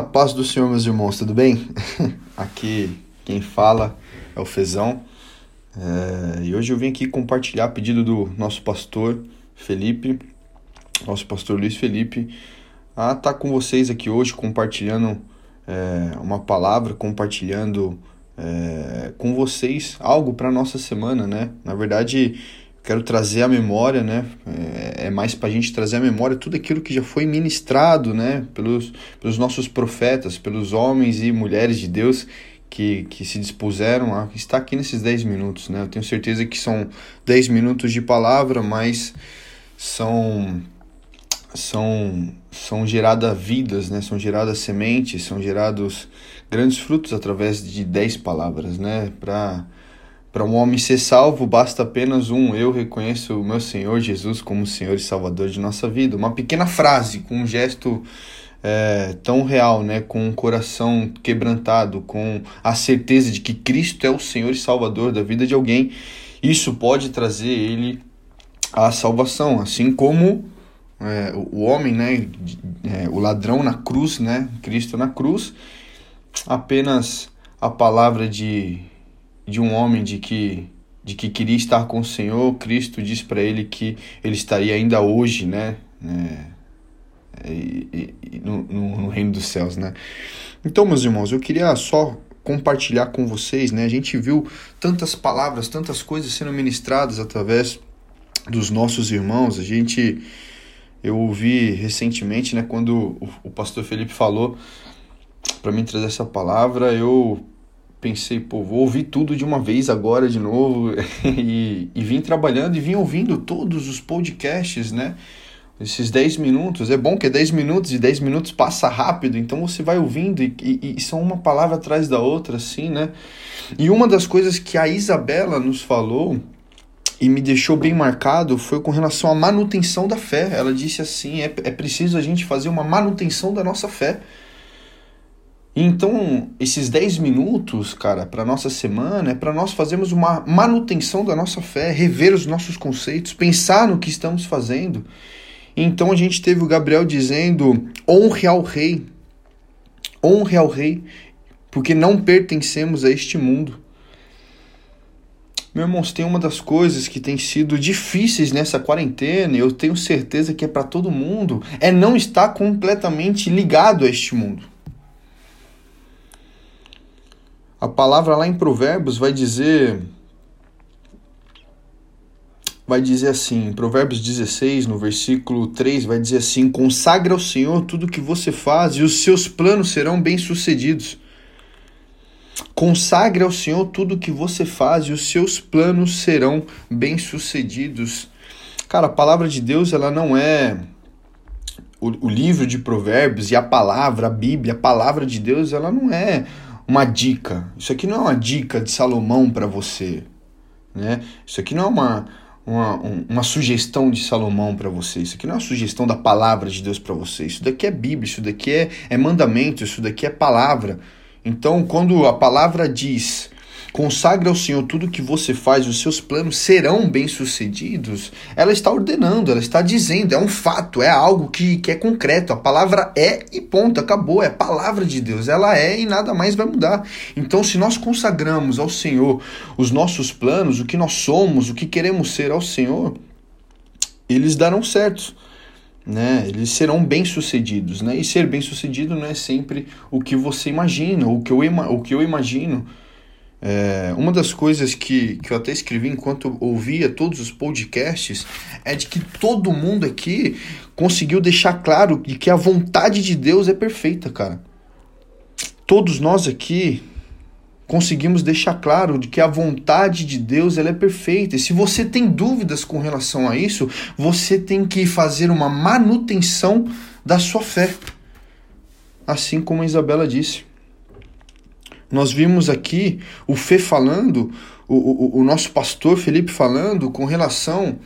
A paz do Senhor, meus irmãos, tudo bem? Aqui quem fala é o Fezão. É, e hoje eu vim aqui compartilhar a pedido do nosso pastor Felipe, nosso pastor Luiz Felipe, a estar tá com vocês aqui hoje compartilhando é, uma palavra, compartilhando é, com vocês algo para nossa semana, né? Na verdade, quero trazer a memória, né? É, é mais para a gente trazer a memória tudo aquilo que já foi ministrado, né? Pelos, pelos nossos profetas, pelos homens e mulheres de Deus que, que se dispuseram a estar aqui nesses 10 minutos, né? Eu tenho certeza que são 10 minutos de palavra, mas são são são geradas vidas, né? São geradas sementes, são gerados grandes frutos através de 10 palavras, né? Para para um homem ser salvo, basta apenas um: Eu reconheço o meu Senhor Jesus como Senhor e Salvador de nossa vida. Uma pequena frase, com um gesto é, tão real, né? com um coração quebrantado, com a certeza de que Cristo é o Senhor e Salvador da vida de alguém. Isso pode trazer ele à salvação, assim como é, o homem, né? É, o ladrão na cruz, né? Cristo na cruz, apenas a palavra de de um homem de que de que queria estar com o Senhor, Cristo diz para ele que ele estaria ainda hoje, né, né e, e, no, no, no, reino dos céus, né. Então, meus irmãos, eu queria só compartilhar com vocês, né, a gente viu tantas palavras, tantas coisas sendo ministradas através dos nossos irmãos, a gente, eu ouvi recentemente, né, quando o, o pastor Felipe falou para mim trazer essa palavra, eu pensei, pô, vou ouvir tudo de uma vez agora de novo. e, e vim trabalhando e vim ouvindo todos os podcasts, né? Esses 10 minutos. É bom que é 10 minutos e 10 minutos passa rápido, então você vai ouvindo e, e, e são uma palavra atrás da outra, assim, né? E uma das coisas que a Isabela nos falou e me deixou bem marcado foi com relação à manutenção da fé. Ela disse assim: é, é preciso a gente fazer uma manutenção da nossa fé. Então, esses 10 minutos, cara, para nossa semana é para nós fazermos uma manutenção da nossa fé, rever os nossos conceitos, pensar no que estamos fazendo. Então a gente teve o Gabriel dizendo: honre ao rei, honre ao rei, porque não pertencemos a este mundo. Meu irmãos, tem uma das coisas que tem sido difíceis nessa quarentena, e eu tenho certeza que é para todo mundo, é não estar completamente ligado a este mundo. A palavra lá em Provérbios vai dizer vai dizer assim, em Provérbios 16, no versículo 3, vai dizer assim: "Consagra ao Senhor tudo que você faz e os seus planos serão bem-sucedidos." Consagre ao Senhor tudo que você faz e os seus planos serão bem-sucedidos. Cara, a palavra de Deus, ela não é o, o livro de Provérbios e a palavra, a Bíblia, a palavra de Deus, ela não é uma dica. Isso aqui não é uma dica de Salomão para você. Né? Isso aqui não é uma, uma, uma sugestão de Salomão para você. Isso aqui não é uma sugestão da palavra de Deus para você. Isso daqui é Bíblia, isso daqui é, é mandamento, isso daqui é palavra. Então, quando a palavra diz Consagre ao Senhor tudo que você faz, os seus planos serão bem-sucedidos. Ela está ordenando, ela está dizendo, é um fato, é algo que, que é concreto. A palavra é e ponto, acabou, é palavra de Deus. Ela é e nada mais vai mudar. Então, se nós consagramos ao Senhor os nossos planos, o que nós somos, o que queremos ser ao Senhor, eles darão certo. Né, eles serão bem-sucedidos, né? E ser bem-sucedido não é sempre o que você imagina, o que eu, o que eu imagino é, uma das coisas que, que eu até escrevi enquanto ouvia todos os podcasts é de que todo mundo aqui conseguiu deixar claro de que a vontade de Deus é perfeita, cara. Todos nós aqui conseguimos deixar claro de que a vontade de Deus ela é perfeita. E se você tem dúvidas com relação a isso, você tem que fazer uma manutenção da sua fé. Assim como a Isabela disse. Nós vimos aqui o Fê falando, o, o, o nosso pastor Felipe falando com relação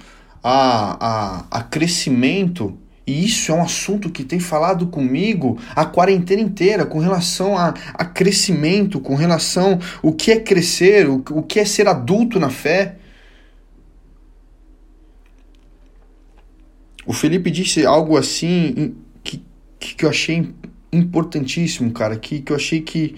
a, a, a crescimento e isso é um assunto que tem falado comigo a quarentena inteira, com relação a, a crescimento, com relação o que é crescer, o, o que é ser adulto na fé. O Felipe disse algo assim que, que eu achei importantíssimo, cara, que, que eu achei que,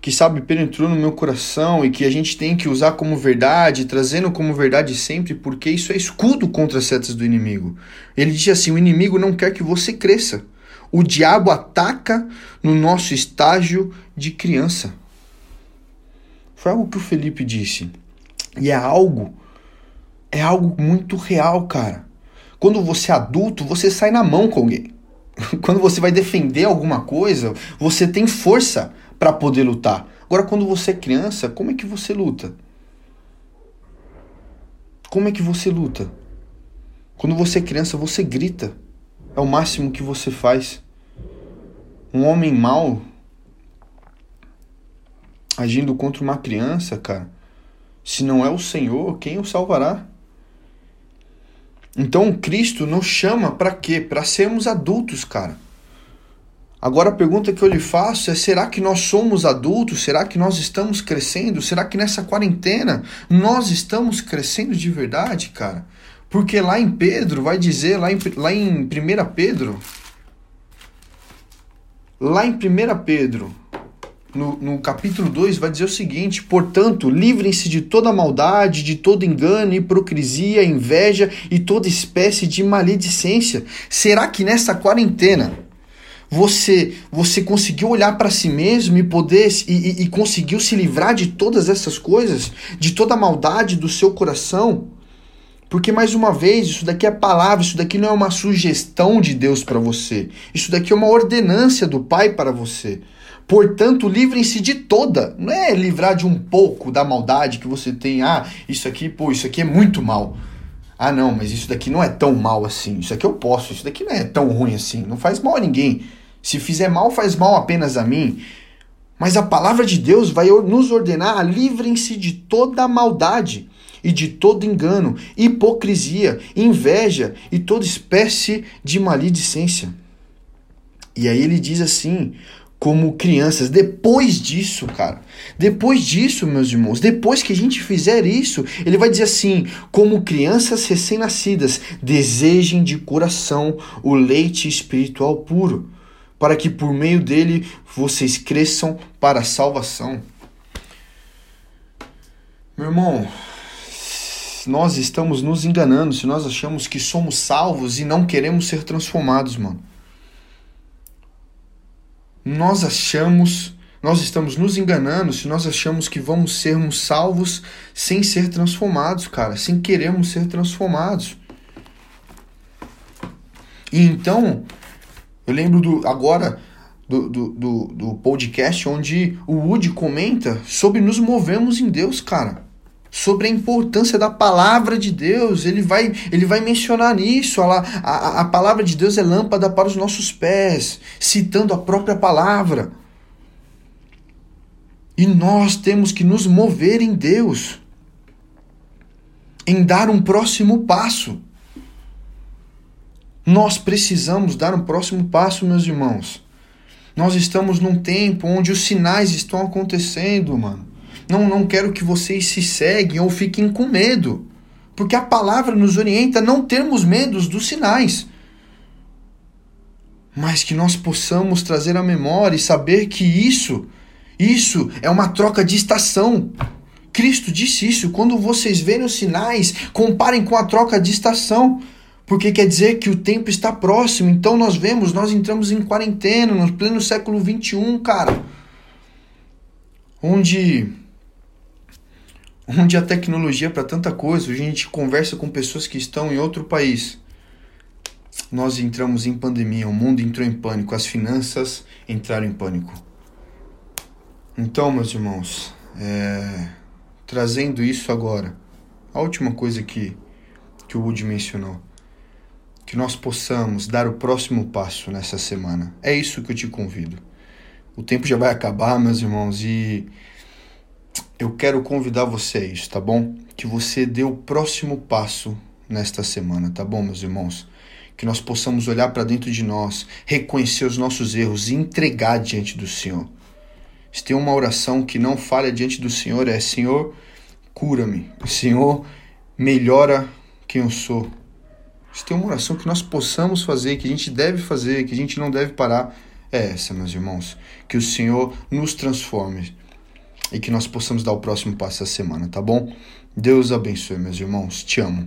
que, sabe, penetrou no meu coração e que a gente tem que usar como verdade, trazendo como verdade sempre, porque isso é escudo contra as setas do inimigo. Ele diz assim: o inimigo não quer que você cresça. O diabo ataca no nosso estágio de criança. Foi algo que o Felipe disse. E é algo, é algo muito real, cara. Quando você é adulto, você sai na mão com alguém. Quando você vai defender alguma coisa, você tem força para poder lutar. Agora, quando você é criança, como é que você luta? Como é que você luta? Quando você é criança, você grita. É o máximo que você faz. Um homem mau agindo contra uma criança, cara, se não é o Senhor, quem o salvará? Então Cristo nos chama para quê? Para sermos adultos, cara. Agora a pergunta que eu lhe faço é: será que nós somos adultos? Será que nós estamos crescendo? Será que nessa quarentena nós estamos crescendo de verdade, cara? Porque lá em Pedro vai dizer, lá em, lá em 1 Pedro, lá em 1 Pedro, no, no capítulo 2, vai dizer o seguinte: Portanto, livrem-se de toda maldade, de todo engano, hipocrisia, inveja e toda espécie de maledicência. Será que nessa quarentena você você conseguiu olhar para si mesmo e poder e, e, e conseguiu se livrar de todas essas coisas, de toda a maldade do seu coração? Porque, mais uma vez, isso daqui é palavra, isso daqui não é uma sugestão de Deus para você. Isso daqui é uma ordenância do Pai para você. Portanto, livrem-se de toda. Não é livrar de um pouco da maldade que você tem. Ah, isso aqui, pô, isso aqui é muito mal. Ah, não, mas isso daqui não é tão mal assim. Isso aqui eu posso. Isso daqui não é tão ruim assim. Não faz mal a ninguém. Se fizer mal, faz mal apenas a mim. Mas a palavra de Deus vai nos ordenar: livrem-se de toda a maldade e de todo engano, hipocrisia, inveja e toda espécie de maledicência. E aí ele diz assim: como crianças. Depois disso, cara, depois disso, meus irmãos, depois que a gente fizer isso, ele vai dizer assim: como crianças recém-nascidas, desejem de coração o leite espiritual puro, para que por meio dele vocês cresçam para a salvação. Meu irmão, nós estamos nos enganando se nós achamos que somos salvos e não queremos ser transformados, mano nós achamos, nós estamos nos enganando se nós achamos que vamos sermos salvos sem ser transformados, cara, sem queremos ser transformados. E então, eu lembro do agora do, do, do, do podcast onde o Woody comenta sobre nos movemos em Deus, cara sobre a importância da palavra de Deus. Ele vai, ele vai mencionar nisso. A, a, a palavra de Deus é lâmpada para os nossos pés, citando a própria palavra. E nós temos que nos mover em Deus, em dar um próximo passo. Nós precisamos dar um próximo passo, meus irmãos. Nós estamos num tempo onde os sinais estão acontecendo, mano. Não, não quero que vocês se seguem ou fiquem com medo. Porque a palavra nos orienta a não termos medos dos sinais. Mas que nós possamos trazer a memória e saber que isso, isso é uma troca de estação. Cristo disse isso. Quando vocês verem os sinais, comparem com a troca de estação. Porque quer dizer que o tempo está próximo. Então nós vemos, nós entramos em quarentena, no pleno século 21, cara. Onde onde a tecnologia é para tanta coisa, a gente conversa com pessoas que estão em outro país. Nós entramos em pandemia, o mundo entrou em pânico, as finanças entraram em pânico. Então, meus irmãos, é, trazendo isso agora, a última coisa que, que o Woody mencionou, que nós possamos dar o próximo passo nessa semana. É isso que eu te convido. O tempo já vai acabar, meus irmãos, e eu quero convidar você a isso, tá bom? Que você dê o próximo passo nesta semana, tá bom, meus irmãos? Que nós possamos olhar para dentro de nós, reconhecer os nossos erros e entregar diante do Senhor. Se tem uma oração que não falha diante do Senhor, é: Senhor, cura-me. Senhor, melhora quem eu sou. Se tem uma oração que nós possamos fazer, que a gente deve fazer, que a gente não deve parar, é essa, meus irmãos. Que o Senhor nos transforme e que nós possamos dar o próximo passo essa semana, tá bom? Deus abençoe, meus irmãos. Te amo.